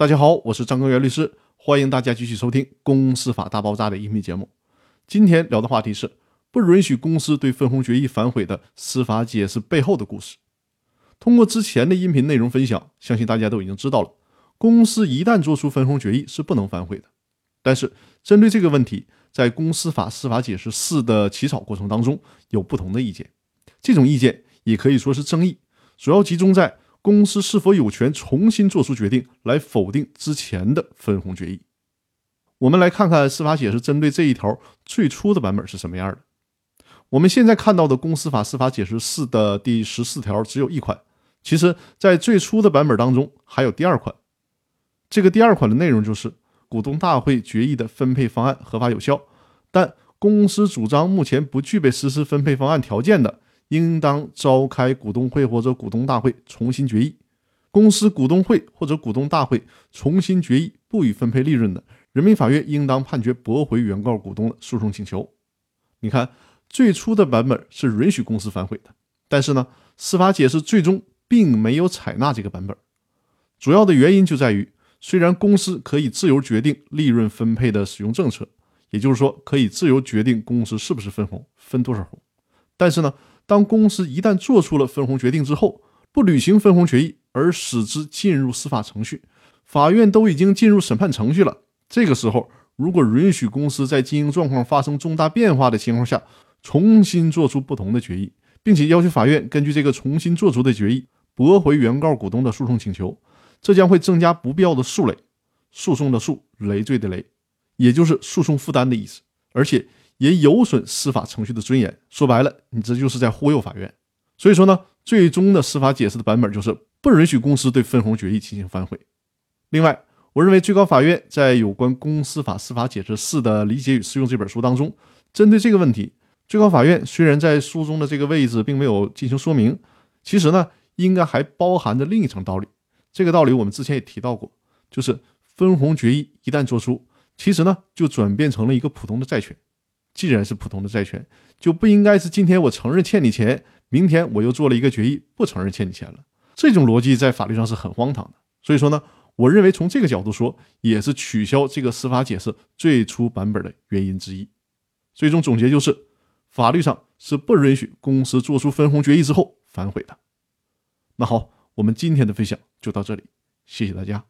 大家好，我是张根源律师，欢迎大家继续收听《公司法大爆炸》的音频节目。今天聊的话题是不允许公司对分红决议反悔的司法解释背后的故事。通过之前的音频内容分享，相信大家都已经知道了，公司一旦做出分红决议是不能反悔的。但是针对这个问题，在《公司法司法解释四》的起草过程当中有不同的意见，这种意见也可以说是争议，主要集中在。公司是否有权重新做出决定来否定之前的分红决议？我们来看看司法解释针对这一条最初的版本是什么样的。我们现在看到的《公司法司法解释四》的第十四条只有一款，其实，在最初的版本当中还有第二款。这个第二款的内容就是股东大会决议的分配方案合法有效，但公司主张目前不具备实施分配方案条件的。应当召开股东会或者股东大会重新决议。公司股东会或者股东大会重新决议不予分配利润的，人民法院应当判决驳回原告股东的诉讼请求。你看，最初的版本是允许公司反悔的，但是呢，司法解释最终并没有采纳这个版本。主要的原因就在于，虽然公司可以自由决定利润分配的使用政策，也就是说，可以自由决定公司是不是分红、分多少红，但是呢。当公司一旦做出了分红决定之后，不履行分红决议而使之进入司法程序，法院都已经进入审判程序了。这个时候，如果允许公司在经营状况发生重大变化的情况下重新做出不同的决议，并且要求法院根据这个重新做出的决议驳回原告股东的诉讼请求，这将会增加不必要的诉累，诉讼的诉，累赘的累，也就是诉讼负担的意思，而且。也有损司法程序的尊严。说白了，你这就是在忽悠法院。所以说呢，最终的司法解释的版本就是不允许公司对分红决议进行反悔。另外，我认为最高法院在有关《公司法司法解释四》的理解与适用这本书当中，针对这个问题，最高法院虽然在书中的这个位置并没有进行说明，其实呢，应该还包含着另一层道理。这个道理我们之前也提到过，就是分红决议一旦做出，其实呢，就转变成了一个普通的债权。既然是普通的债权，就不应该是今天我承认欠你钱，明天我又做了一个决议不承认欠你钱了。这种逻辑在法律上是很荒唐的。所以说呢，我认为从这个角度说，也是取消这个司法解释最初版本的原因之一。最终总结就是，法律上是不允许公司做出分红决议之后反悔的。那好，我们今天的分享就到这里，谢谢大家。